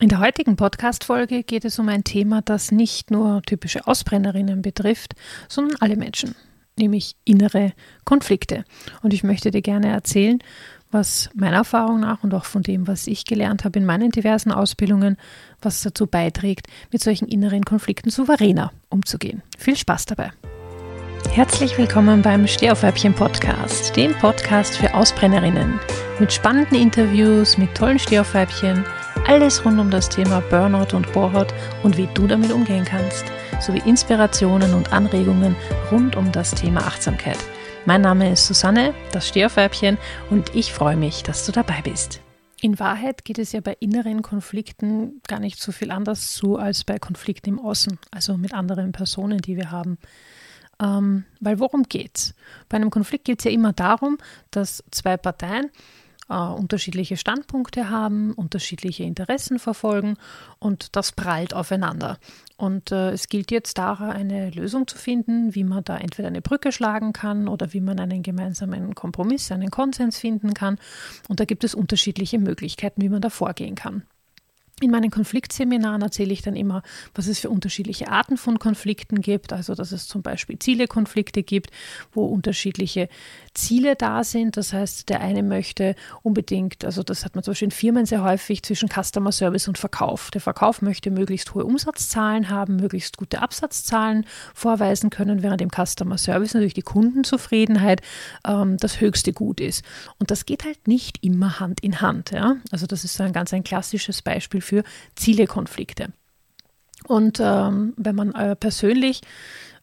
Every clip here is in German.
In der heutigen Podcast-Folge geht es um ein Thema, das nicht nur typische Ausbrennerinnen betrifft, sondern alle Menschen, nämlich innere Konflikte. Und ich möchte dir gerne erzählen, was meiner Erfahrung nach und auch von dem, was ich gelernt habe in meinen diversen Ausbildungen, was dazu beiträgt, mit solchen inneren Konflikten souveräner umzugehen. Viel Spaß dabei! Herzlich willkommen beim Stehaufweibchen Podcast, dem Podcast für Ausbrennerinnen mit spannenden Interviews, mit tollen Stehaufweibchen, alles rund um das Thema Burnout und Bohrhaut und wie du damit umgehen kannst, sowie Inspirationen und Anregungen rund um das Thema Achtsamkeit. Mein Name ist Susanne, das Stehaufweibchen, und ich freue mich, dass du dabei bist. In Wahrheit geht es ja bei inneren Konflikten gar nicht so viel anders zu als bei Konflikten im Außen, also mit anderen Personen, die wir haben. Ähm, weil worum geht's? Bei einem Konflikt geht es ja immer darum, dass zwei Parteien äh, unterschiedliche Standpunkte haben, unterschiedliche Interessen verfolgen und das prallt aufeinander. Und äh, es gilt jetzt daran, eine Lösung zu finden, wie man da entweder eine Brücke schlagen kann oder wie man einen gemeinsamen Kompromiss, einen Konsens finden kann. Und da gibt es unterschiedliche Möglichkeiten, wie man da vorgehen kann. In meinen Konfliktseminaren erzähle ich dann immer, was es für unterschiedliche Arten von Konflikten gibt. Also, dass es zum Beispiel Zielekonflikte gibt, wo unterschiedliche Ziele da sind. Das heißt, der eine möchte unbedingt, also das hat man zum Beispiel in Firmen sehr häufig zwischen Customer Service und Verkauf. Der Verkauf möchte möglichst hohe Umsatzzahlen haben, möglichst gute Absatzzahlen vorweisen können, während im Customer Service natürlich die Kundenzufriedenheit ähm, das höchste Gut ist. Und das geht halt nicht immer Hand in Hand. Ja? Also, das ist ein ganz ein klassisches Beispiel für Zielekonflikte. Und ähm, wenn man äh, persönlich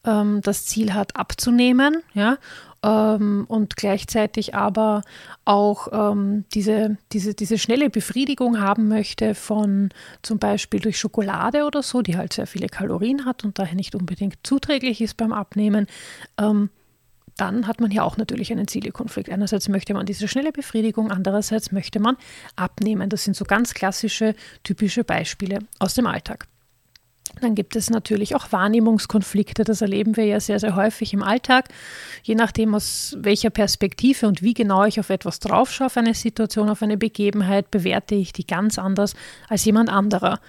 ähm, das Ziel hat, abzunehmen, ja, ähm, und gleichzeitig aber auch ähm, diese, diese, diese schnelle Befriedigung haben möchte von zum Beispiel durch Schokolade oder so, die halt sehr viele Kalorien hat und daher nicht unbedingt zuträglich ist beim Abnehmen, ähm, dann hat man hier auch natürlich einen Zielekonflikt. Einerseits möchte man diese schnelle Befriedigung, andererseits möchte man abnehmen. Das sind so ganz klassische, typische Beispiele aus dem Alltag. Dann gibt es natürlich auch Wahrnehmungskonflikte. Das erleben wir ja sehr, sehr häufig im Alltag. Je nachdem, aus welcher Perspektive und wie genau ich auf etwas draufschaue, auf eine Situation, auf eine Begebenheit, bewerte ich die ganz anders als jemand anderer.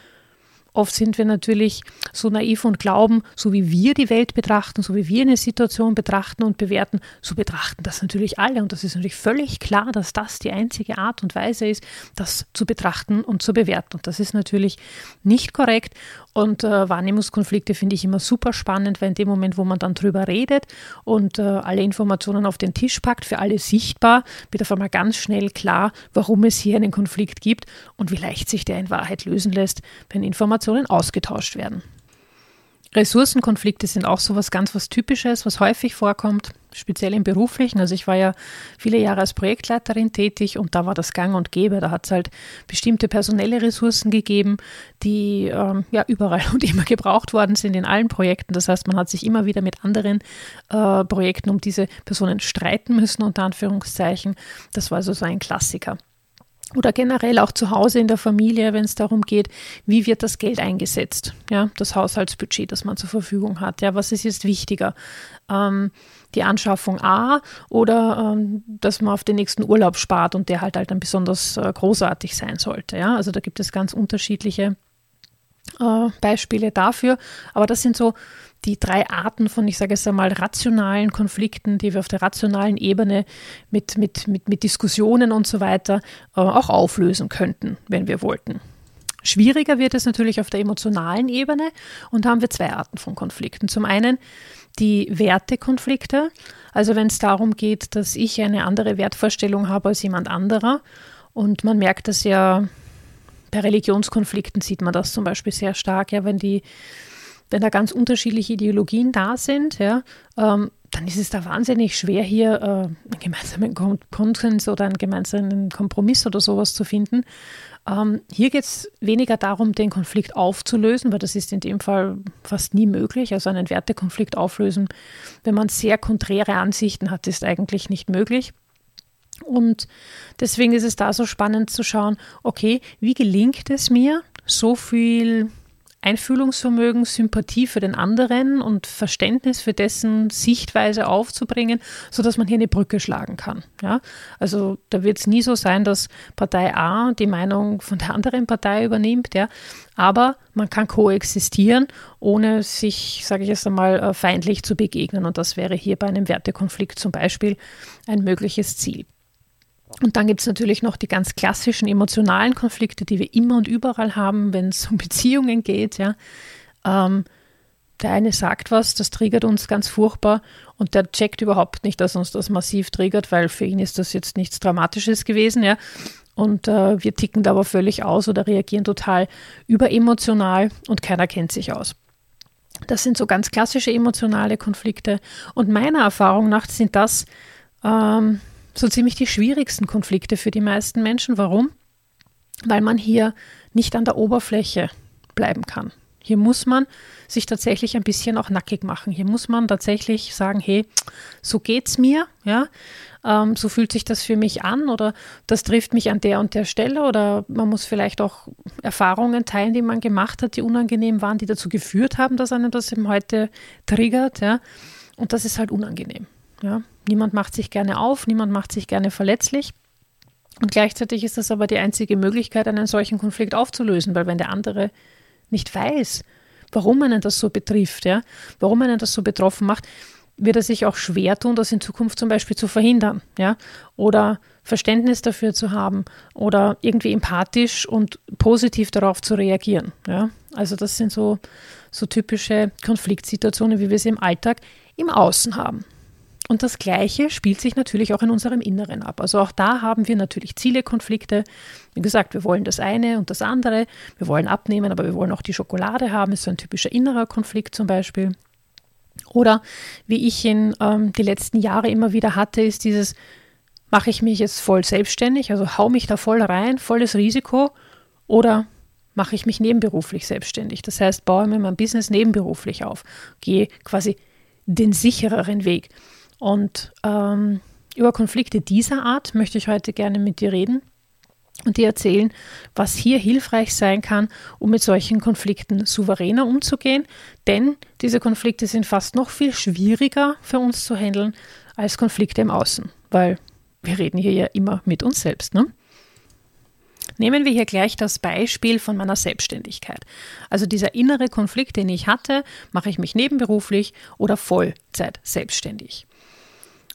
Oft sind wir natürlich so naiv und glauben, so wie wir die Welt betrachten, so wie wir eine Situation betrachten und bewerten, so betrachten das natürlich alle. Und das ist natürlich völlig klar, dass das die einzige Art und Weise ist, das zu betrachten und zu bewerten. Und das ist natürlich nicht korrekt. Und äh, Wahrnehmungskonflikte finde ich immer super spannend, weil in dem Moment, wo man dann drüber redet und äh, alle Informationen auf den Tisch packt, für alle sichtbar, wird auf einmal ganz schnell klar, warum es hier einen Konflikt gibt und wie leicht sich der in Wahrheit lösen lässt, wenn Informationen ausgetauscht werden. Ressourcenkonflikte sind auch so was ganz was Typisches, was häufig vorkommt, speziell im Beruflichen. Also ich war ja viele Jahre als Projektleiterin tätig und da war das Gang und Gäbe. Da hat es halt bestimmte personelle Ressourcen gegeben, die ähm, ja überall und immer gebraucht worden sind in allen Projekten. Das heißt, man hat sich immer wieder mit anderen äh, Projekten um diese Personen streiten müssen, unter Anführungszeichen. Das war also so ein Klassiker oder generell auch zu Hause in der Familie, wenn es darum geht, wie wird das Geld eingesetzt, ja, das Haushaltsbudget, das man zur Verfügung hat, ja, was ist jetzt wichtiger, ähm, die Anschaffung A oder ähm, dass man auf den nächsten Urlaub spart und der halt halt dann besonders äh, großartig sein sollte, ja, also da gibt es ganz unterschiedliche äh, Beispiele dafür, aber das sind so die drei Arten von, ich sage es einmal, rationalen Konflikten, die wir auf der rationalen Ebene mit, mit, mit, mit Diskussionen und so weiter äh, auch auflösen könnten, wenn wir wollten. Schwieriger wird es natürlich auf der emotionalen Ebene und da haben wir zwei Arten von Konflikten. Zum einen die Wertekonflikte, also wenn es darum geht, dass ich eine andere Wertvorstellung habe als jemand anderer und man merkt das ja bei Religionskonflikten sieht man das zum Beispiel sehr stark, ja, wenn die wenn da ganz unterschiedliche Ideologien da sind, ja, ähm, dann ist es da wahnsinnig schwer, hier äh, einen gemeinsamen Konsens oder einen gemeinsamen Kompromiss oder sowas zu finden. Ähm, hier geht es weniger darum, den Konflikt aufzulösen, weil das ist in dem Fall fast nie möglich. Also einen Wertekonflikt auflösen, wenn man sehr konträre Ansichten hat, ist eigentlich nicht möglich. Und deswegen ist es da so spannend zu schauen, okay, wie gelingt es mir, so viel Einfühlungsvermögen, Sympathie für den anderen und Verständnis für dessen Sichtweise aufzubringen, sodass man hier eine Brücke schlagen kann. Ja? Also da wird es nie so sein, dass Partei A die Meinung von der anderen Partei übernimmt, ja? aber man kann koexistieren, ohne sich, sage ich jetzt einmal, äh, feindlich zu begegnen. Und das wäre hier bei einem Wertekonflikt zum Beispiel ein mögliches Ziel. Und dann gibt es natürlich noch die ganz klassischen emotionalen Konflikte, die wir immer und überall haben, wenn es um Beziehungen geht. Ja. Ähm, der eine sagt was, das triggert uns ganz furchtbar und der checkt überhaupt nicht, dass uns das massiv triggert, weil für ihn ist das jetzt nichts Dramatisches gewesen. Ja. Und äh, wir ticken da aber völlig aus oder reagieren total überemotional und keiner kennt sich aus. Das sind so ganz klassische emotionale Konflikte. Und meiner Erfahrung nach sind das ähm, so ziemlich die schwierigsten Konflikte für die meisten Menschen. Warum? Weil man hier nicht an der Oberfläche bleiben kann. Hier muss man sich tatsächlich ein bisschen auch nackig machen. Hier muss man tatsächlich sagen, hey, so geht's mir, ja, ähm, so fühlt sich das für mich an oder das trifft mich an der und der Stelle oder man muss vielleicht auch Erfahrungen teilen, die man gemacht hat, die unangenehm waren, die dazu geführt haben, dass einem das eben heute triggert, ja. Und das ist halt unangenehm. Ja? Niemand macht sich gerne auf, niemand macht sich gerne verletzlich. Und gleichzeitig ist das aber die einzige Möglichkeit, einen solchen Konflikt aufzulösen, weil wenn der andere nicht weiß, warum einen das so betrifft, ja, warum einen das so betroffen macht, wird er sich auch schwer tun, das in Zukunft zum Beispiel zu verhindern, ja, oder Verständnis dafür zu haben oder irgendwie empathisch und positiv darauf zu reagieren, ja. Also das sind so, so typische Konfliktsituationen, wie wir sie im Alltag im Außen haben. Und das Gleiche spielt sich natürlich auch in unserem Inneren ab. Also auch da haben wir natürlich Zielekonflikte. Wie gesagt, wir wollen das eine und das andere. Wir wollen abnehmen, aber wir wollen auch die Schokolade haben. Ist so ein typischer innerer Konflikt zum Beispiel. Oder wie ich ihn ähm, die letzten Jahre immer wieder hatte, ist dieses, mache ich mich jetzt voll selbstständig, also hau mich da voll rein, volles Risiko, oder mache ich mich nebenberuflich selbstständig. Das heißt, baue mir mein Business nebenberuflich auf, gehe quasi den sichereren Weg. Und ähm, über Konflikte dieser Art möchte ich heute gerne mit dir reden und dir erzählen, was hier hilfreich sein kann, um mit solchen Konflikten souveräner umzugehen. Denn diese Konflikte sind fast noch viel schwieriger für uns zu handeln als Konflikte im Außen, weil wir reden hier ja immer mit uns selbst. Ne? Nehmen wir hier gleich das Beispiel von meiner Selbstständigkeit. Also dieser innere Konflikt, den ich hatte, mache ich mich nebenberuflich oder Vollzeit selbstständig.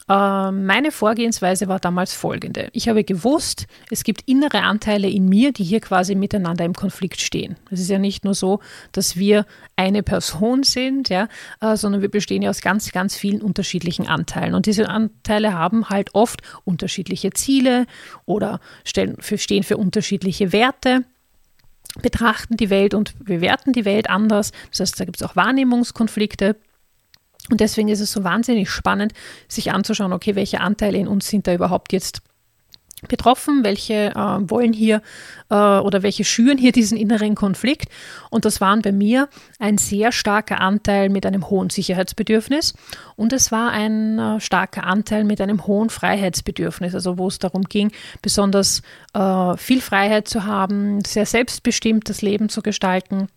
Ähm, meine Vorgehensweise war damals folgende. Ich habe gewusst, es gibt innere Anteile in mir, die hier quasi miteinander im Konflikt stehen. Es ist ja nicht nur so, dass wir eine Person sind, ja, äh, sondern wir bestehen ja aus ganz, ganz vielen unterschiedlichen Anteilen. Und diese Anteile haben halt oft unterschiedliche Ziele oder für, stehen für unterschiedliche Werte betrachten die Welt und bewerten die Welt anders. Das heißt, da gibt es auch Wahrnehmungskonflikte. Und deswegen ist es so wahnsinnig spannend, sich anzuschauen, okay, welche Anteile in uns sind da überhaupt jetzt betroffen, welche äh, wollen hier äh, oder welche schüren hier diesen inneren Konflikt. Und das waren bei mir ein sehr starker Anteil mit einem hohen Sicherheitsbedürfnis und es war ein äh, starker Anteil mit einem hohen Freiheitsbedürfnis, also wo es darum ging, besonders äh, viel Freiheit zu haben, sehr selbstbestimmt das Leben zu gestalten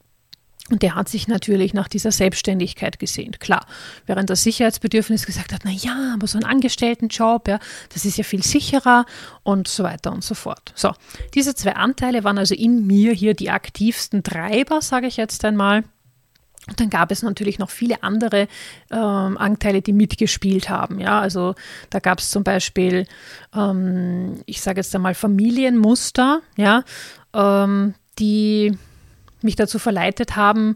und der hat sich natürlich nach dieser Selbstständigkeit gesehnt. Klar, während das Sicherheitsbedürfnis gesagt hat, na ja, aber so ein Angestelltenjob, ja, das ist ja viel sicherer und so weiter und so fort. So, diese zwei Anteile waren also in mir hier die aktivsten Treiber, sage ich jetzt einmal. Und dann gab es natürlich noch viele andere ähm, Anteile, die mitgespielt haben. Ja, also da gab es zum Beispiel, ähm, ich sage jetzt einmal Familienmuster, ja, ähm, die mich dazu verleitet haben,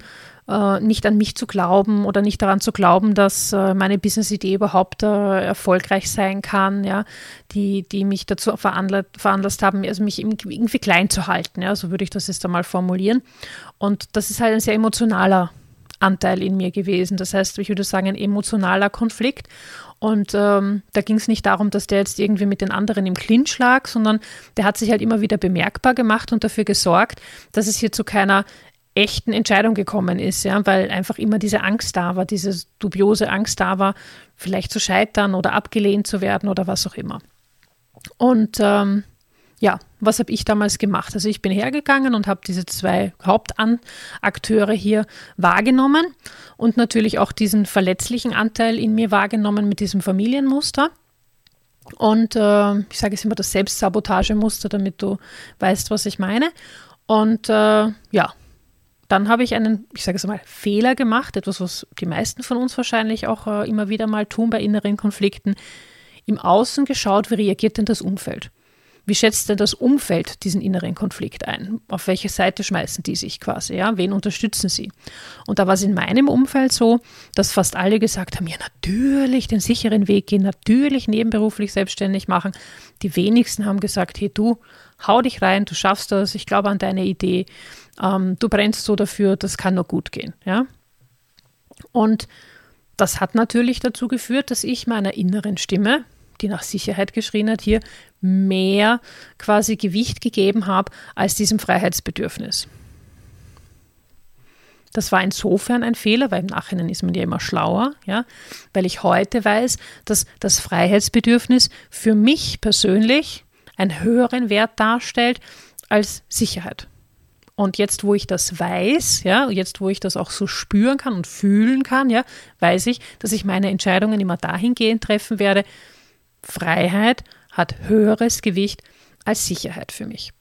äh, nicht an mich zu glauben oder nicht daran zu glauben, dass äh, meine Business-Idee überhaupt äh, erfolgreich sein kann, ja, die, die mich dazu veranlasst, veranlasst haben, also mich irgendwie klein zu halten, ja, so würde ich das jetzt einmal formulieren. Und das ist halt ein sehr emotionaler Anteil in mir gewesen. Das heißt, ich würde sagen, ein emotionaler Konflikt. Und ähm, da ging es nicht darum, dass der jetzt irgendwie mit den anderen im Clinch lag, sondern der hat sich halt immer wieder bemerkbar gemacht und dafür gesorgt, dass es hier zu keiner echten Entscheidung gekommen ist, ja, weil einfach immer diese Angst da war, diese dubiose Angst da war, vielleicht zu scheitern oder abgelehnt zu werden oder was auch immer. Und ähm, ja, was habe ich damals gemacht? Also ich bin hergegangen und habe diese zwei Hauptakteure hier wahrgenommen und natürlich auch diesen verletzlichen Anteil in mir wahrgenommen mit diesem Familienmuster. Und äh, ich sage es immer das Selbstsabotagemuster, damit du weißt, was ich meine. Und äh, ja, dann habe ich einen, ich sage es mal, Fehler gemacht, etwas, was die meisten von uns wahrscheinlich auch äh, immer wieder mal tun bei inneren Konflikten. Im Außen geschaut, wie reagiert denn das Umfeld? Wie schätzt denn das Umfeld diesen inneren Konflikt ein? Auf welche Seite schmeißen die sich quasi? Ja? Wen unterstützen sie? Und da war es in meinem Umfeld so, dass fast alle gesagt haben, ja natürlich den sicheren Weg gehen, natürlich nebenberuflich selbstständig machen. Die wenigsten haben gesagt, hey du, hau dich rein, du schaffst das, ich glaube an deine Idee, ähm, du brennst so dafür, das kann nur gut gehen. Ja? Und das hat natürlich dazu geführt, dass ich meiner inneren Stimme, die nach Sicherheit geschrien hat, hier mehr quasi Gewicht gegeben habe als diesem Freiheitsbedürfnis. Das war insofern ein Fehler, weil im Nachhinein ist man ja immer schlauer, ja, weil ich heute weiß, dass das Freiheitsbedürfnis für mich persönlich einen höheren Wert darstellt als Sicherheit. Und jetzt, wo ich das weiß, ja, jetzt, wo ich das auch so spüren kann und fühlen kann, ja, weiß ich, dass ich meine Entscheidungen immer dahingehend treffen werde. Freiheit hat höheres Gewicht als Sicherheit für mich.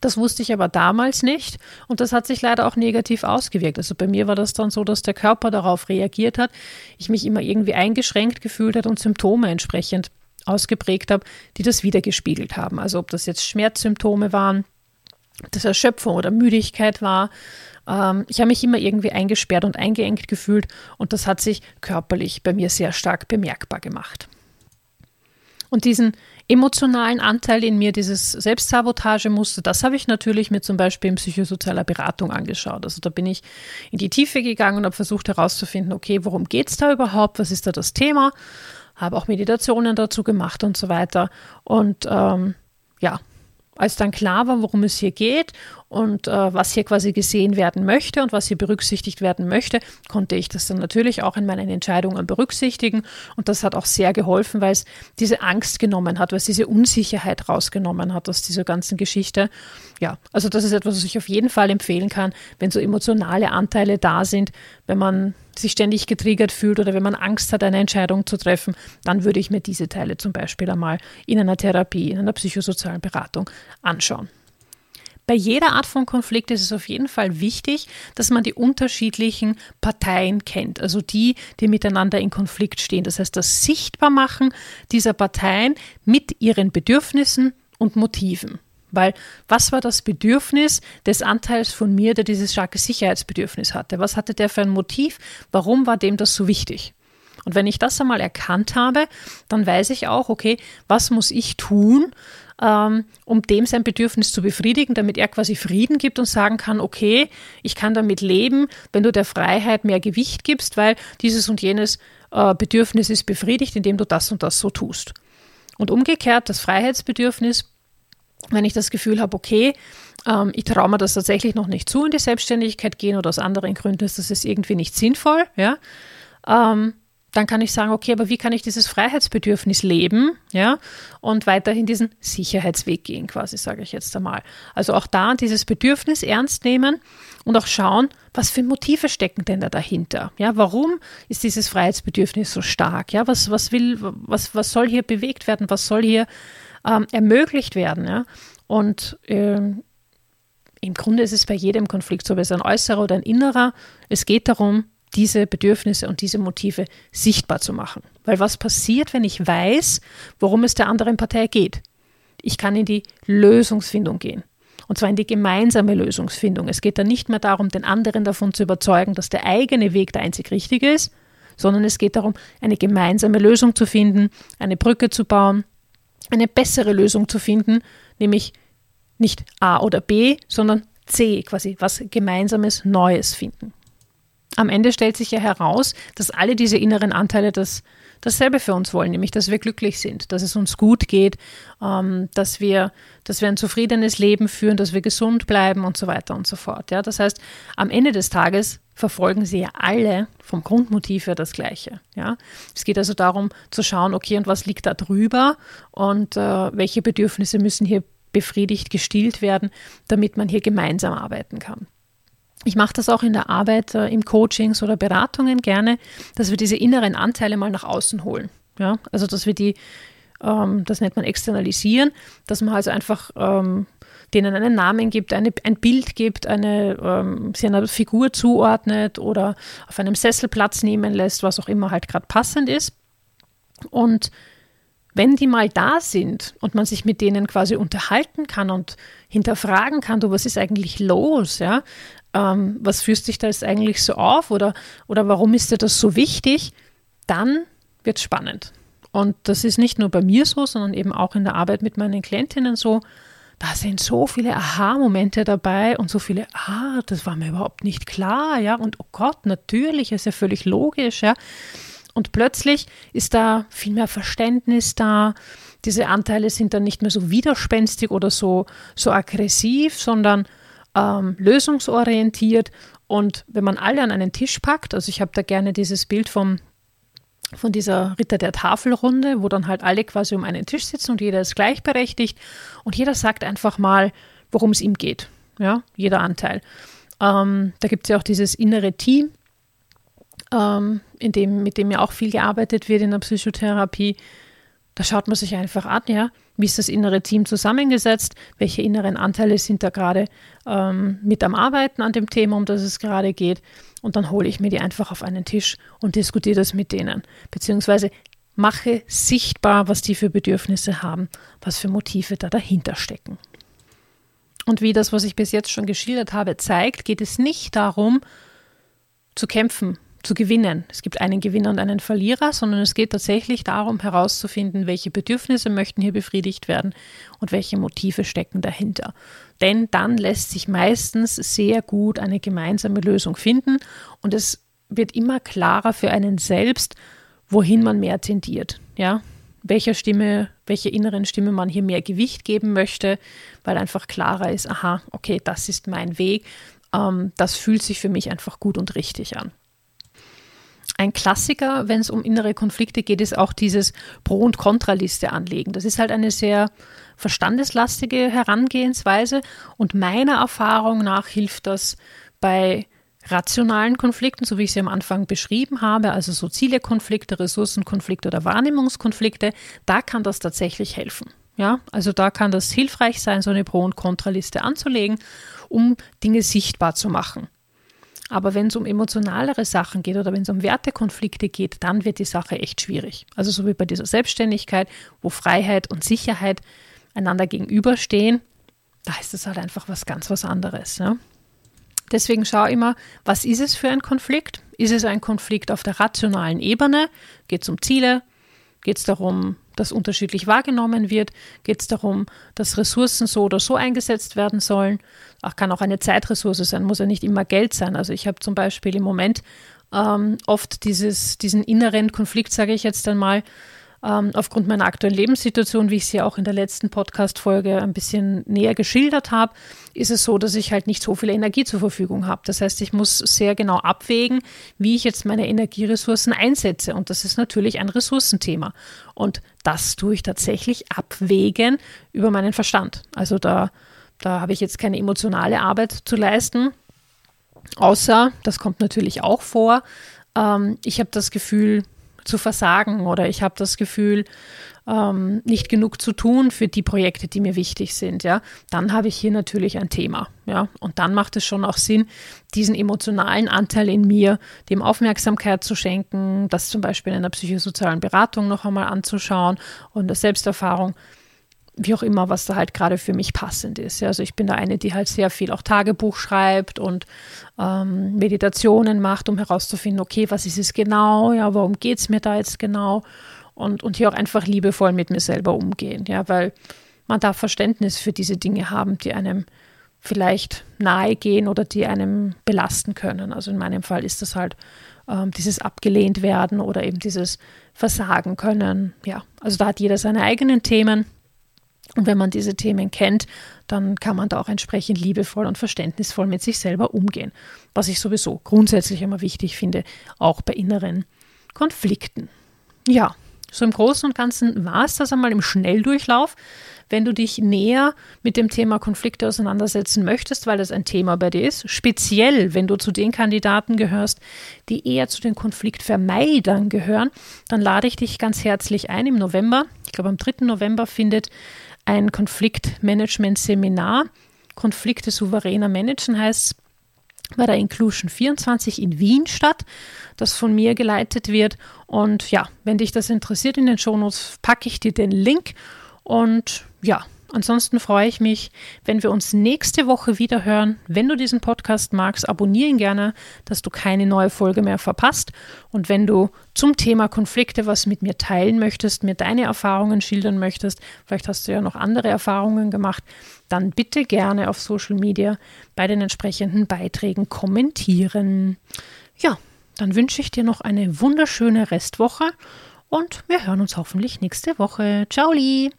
Das wusste ich aber damals nicht und das hat sich leider auch negativ ausgewirkt. Also bei mir war das dann so, dass der Körper darauf reagiert hat, ich mich immer irgendwie eingeschränkt gefühlt hat und Symptome entsprechend ausgeprägt habe, die das wiedergespiegelt haben. Also ob das jetzt Schmerzsymptome waren, das Erschöpfung oder Müdigkeit war. Ähm, ich habe mich immer irgendwie eingesperrt und eingeengt gefühlt und das hat sich körperlich bei mir sehr stark bemerkbar gemacht. Und diesen emotionalen Anteil in mir, dieses Selbstsabotagemuster, das habe ich natürlich mit zum Beispiel in psychosozialer Beratung angeschaut. Also da bin ich in die Tiefe gegangen und habe versucht herauszufinden, okay, worum geht es da überhaupt, was ist da das Thema, habe auch Meditationen dazu gemacht und so weiter. Und ähm, ja, als dann klar war, worum es hier geht und äh, was hier quasi gesehen werden möchte und was hier berücksichtigt werden möchte, konnte ich das dann natürlich auch in meinen Entscheidungen berücksichtigen. Und das hat auch sehr geholfen, weil es diese Angst genommen hat, weil es diese Unsicherheit rausgenommen hat aus dieser ganzen Geschichte. Ja, also das ist etwas, was ich auf jeden Fall empfehlen kann, wenn so emotionale Anteile da sind, wenn man sich ständig getriggert fühlt oder wenn man Angst hat, eine Entscheidung zu treffen, dann würde ich mir diese Teile zum Beispiel einmal in einer Therapie, in einer psychosozialen Beratung anschauen. Bei jeder Art von Konflikt ist es auf jeden Fall wichtig, dass man die unterschiedlichen Parteien kennt, also die, die miteinander in Konflikt stehen. Das heißt, das Sichtbarmachen dieser Parteien mit ihren Bedürfnissen und Motiven. Weil was war das Bedürfnis des Anteils von mir, der dieses starke Sicherheitsbedürfnis hatte? Was hatte der für ein Motiv? Warum war dem das so wichtig? Und wenn ich das einmal erkannt habe, dann weiß ich auch, okay, was muss ich tun, ähm, um dem sein Bedürfnis zu befriedigen, damit er quasi Frieden gibt und sagen kann, okay, ich kann damit leben, wenn du der Freiheit mehr Gewicht gibst, weil dieses und jenes äh, Bedürfnis ist befriedigt, indem du das und das so tust. Und umgekehrt, das Freiheitsbedürfnis wenn ich das Gefühl habe, okay, ähm, ich traue mir das tatsächlich noch nicht zu, in die Selbstständigkeit gehen oder aus anderen Gründen ist das irgendwie nicht sinnvoll, ja, ähm, dann kann ich sagen, okay, aber wie kann ich dieses Freiheitsbedürfnis leben, ja, und weiterhin diesen Sicherheitsweg gehen, quasi, sage ich jetzt einmal. Also auch da dieses Bedürfnis ernst nehmen und auch schauen, was für Motive stecken denn da dahinter? Ja, warum ist dieses Freiheitsbedürfnis so stark? Ja, was, was will, was, was soll hier bewegt werden? Was soll hier ähm, ermöglicht werden. Ja? Und ähm, im Grunde ist es bei jedem Konflikt so, ob es ein äußerer oder ein innerer. Es geht darum, diese Bedürfnisse und diese Motive sichtbar zu machen. Weil was passiert, wenn ich weiß, worum es der anderen Partei geht? Ich kann in die Lösungsfindung gehen. Und zwar in die gemeinsame Lösungsfindung. Es geht dann nicht mehr darum, den anderen davon zu überzeugen, dass der eigene Weg der einzig richtige ist, sondern es geht darum, eine gemeinsame Lösung zu finden, eine Brücke zu bauen, eine bessere Lösung zu finden, nämlich nicht A oder B, sondern C, quasi was gemeinsames Neues finden. Am Ende stellt sich ja heraus, dass alle diese inneren Anteile das, dasselbe für uns wollen, nämlich dass wir glücklich sind, dass es uns gut geht, ähm, dass, wir, dass wir ein zufriedenes Leben führen, dass wir gesund bleiben und so weiter und so fort. Ja? Das heißt, am Ende des Tages verfolgen sie ja alle vom Grundmotiv her das Gleiche. Ja? Es geht also darum zu schauen, okay, und was liegt da drüber und äh, welche Bedürfnisse müssen hier befriedigt, gestillt werden, damit man hier gemeinsam arbeiten kann. Ich mache das auch in der Arbeit, äh, im Coachings oder Beratungen gerne, dass wir diese inneren Anteile mal nach außen holen. Ja? Also, dass wir die, ähm, das nennt man externalisieren, dass man also einfach ähm, denen einen Namen gibt, eine, ein Bild gibt, eine, ähm, sie einer Figur zuordnet oder auf einem Sessel Platz nehmen lässt, was auch immer halt gerade passend ist. Und wenn die mal da sind und man sich mit denen quasi unterhalten kann und hinterfragen kann, du, was ist eigentlich los, ja? Ähm, was führst dich da jetzt eigentlich so auf oder, oder warum ist dir das so wichtig, dann wird es spannend. Und das ist nicht nur bei mir so, sondern eben auch in der Arbeit mit meinen Klientinnen so. Da sind so viele Aha-Momente dabei und so viele, ah, das war mir überhaupt nicht klar, ja, und oh Gott, natürlich, ist ja völlig logisch, ja. Und plötzlich ist da viel mehr Verständnis da. Diese Anteile sind dann nicht mehr so widerspenstig oder so, so aggressiv, sondern ähm, lösungsorientiert. Und wenn man alle an einen Tisch packt, also ich habe da gerne dieses Bild vom, von dieser Ritter der Tafelrunde, wo dann halt alle quasi um einen Tisch sitzen und jeder ist gleichberechtigt und jeder sagt einfach mal, worum es ihm geht. Ja, jeder Anteil. Ähm, da gibt es ja auch dieses innere Team, ähm, in dem, mit dem ja auch viel gearbeitet wird in der Psychotherapie. Da schaut man sich einfach an, ja, wie ist das innere Team zusammengesetzt, welche inneren Anteile sind da gerade ähm, mit am Arbeiten an dem Thema, um das es gerade geht. Und dann hole ich mir die einfach auf einen Tisch und diskutiere das mit denen. Beziehungsweise mache sichtbar, was die für Bedürfnisse haben, was für Motive da dahinter stecken. Und wie das, was ich bis jetzt schon geschildert habe, zeigt, geht es nicht darum, zu kämpfen zu gewinnen. Es gibt einen Gewinner und einen Verlierer, sondern es geht tatsächlich darum herauszufinden, welche Bedürfnisse möchten hier befriedigt werden und welche Motive stecken dahinter. Denn dann lässt sich meistens sehr gut eine gemeinsame Lösung finden und es wird immer klarer für einen selbst, wohin man mehr tendiert. Ja, welcher Stimme, welche inneren Stimme man hier mehr Gewicht geben möchte, weil einfach klarer ist, aha, okay, das ist mein Weg, ähm, das fühlt sich für mich einfach gut und richtig an. Ein Klassiker, wenn es um innere Konflikte geht, ist auch dieses Pro- und Kontraliste anlegen. Das ist halt eine sehr verstandeslastige Herangehensweise und meiner Erfahrung nach hilft das bei rationalen Konflikten, so wie ich sie am Anfang beschrieben habe, also so Zielekonflikte, Ressourcenkonflikte oder Wahrnehmungskonflikte, da kann das tatsächlich helfen. Ja, also da kann das hilfreich sein, so eine Pro- und Kontraliste anzulegen, um Dinge sichtbar zu machen. Aber wenn es um emotionalere Sachen geht oder wenn es um Wertekonflikte geht, dann wird die Sache echt schwierig. Also so wie bei dieser Selbstständigkeit, wo Freiheit und Sicherheit einander gegenüberstehen, da ist es halt einfach was ganz was anderes. Ja? Deswegen schau immer, was ist es für ein Konflikt? Ist es ein Konflikt auf der rationalen Ebene? Geht es um Ziele? Geht es darum, dass unterschiedlich wahrgenommen wird? Geht es darum, dass Ressourcen so oder so eingesetzt werden sollen? Auch kann auch eine Zeitressource sein, muss ja nicht immer Geld sein. Also ich habe zum Beispiel im Moment ähm, oft dieses, diesen inneren Konflikt, sage ich jetzt einmal, ähm, aufgrund meiner aktuellen Lebenssituation, wie ich sie auch in der letzten Podcast-Folge ein bisschen näher geschildert habe, ist es so, dass ich halt nicht so viel Energie zur Verfügung habe. Das heißt, ich muss sehr genau abwägen, wie ich jetzt meine Energieressourcen einsetze. Und das ist natürlich ein Ressourcenthema. Und das tue ich tatsächlich abwägen über meinen Verstand. Also da, da habe ich jetzt keine emotionale Arbeit zu leisten. Außer, das kommt natürlich auch vor, ähm, ich habe das Gefühl, zu versagen oder ich habe das Gefühl, ähm, nicht genug zu tun für die Projekte, die mir wichtig sind, ja, dann habe ich hier natürlich ein Thema, ja, und dann macht es schon auch Sinn, diesen emotionalen Anteil in mir, dem Aufmerksamkeit zu schenken, das zum Beispiel in einer psychosozialen Beratung noch einmal anzuschauen und der Selbsterfahrung wie auch immer, was da halt gerade für mich passend ist. Also ich bin da eine, die halt sehr viel auch Tagebuch schreibt und ähm, Meditationen macht, um herauszufinden, okay, was ist es genau, ja, warum geht es mir da jetzt genau und, und hier auch einfach liebevoll mit mir selber umgehen, ja, weil man darf Verständnis für diese Dinge haben, die einem vielleicht nahe gehen oder die einem belasten können. Also in meinem Fall ist das halt ähm, dieses abgelehnt werden oder eben dieses Versagen können. Ja, also da hat jeder seine eigenen Themen. Und wenn man diese Themen kennt, dann kann man da auch entsprechend liebevoll und verständnisvoll mit sich selber umgehen. Was ich sowieso grundsätzlich immer wichtig finde, auch bei inneren Konflikten. Ja, so im Großen und Ganzen war es das einmal im Schnelldurchlauf. Wenn du dich näher mit dem Thema Konflikte auseinandersetzen möchtest, weil das ein Thema bei dir ist, speziell wenn du zu den Kandidaten gehörst, die eher zu den Konfliktvermeidern gehören, dann lade ich dich ganz herzlich ein im November. Ich glaube, am 3. November findet ein Konfliktmanagement-Seminar. Konflikte souveräner managen heißt bei der Inclusion 24 in Wien statt, das von mir geleitet wird. Und ja, wenn dich das interessiert in den Shownotes, packe ich dir den Link. Und ja, ansonsten freue ich mich, wenn wir uns nächste Woche wieder hören. Wenn du diesen Podcast magst, abonniere ihn gerne, dass du keine neue Folge mehr verpasst. Und wenn du zum Thema Konflikte was mit mir teilen möchtest, mir deine Erfahrungen schildern möchtest, vielleicht hast du ja noch andere Erfahrungen gemacht, dann bitte gerne auf Social Media bei den entsprechenden Beiträgen kommentieren. Ja, dann wünsche ich dir noch eine wunderschöne Restwoche und wir hören uns hoffentlich nächste Woche. Ciao! Li.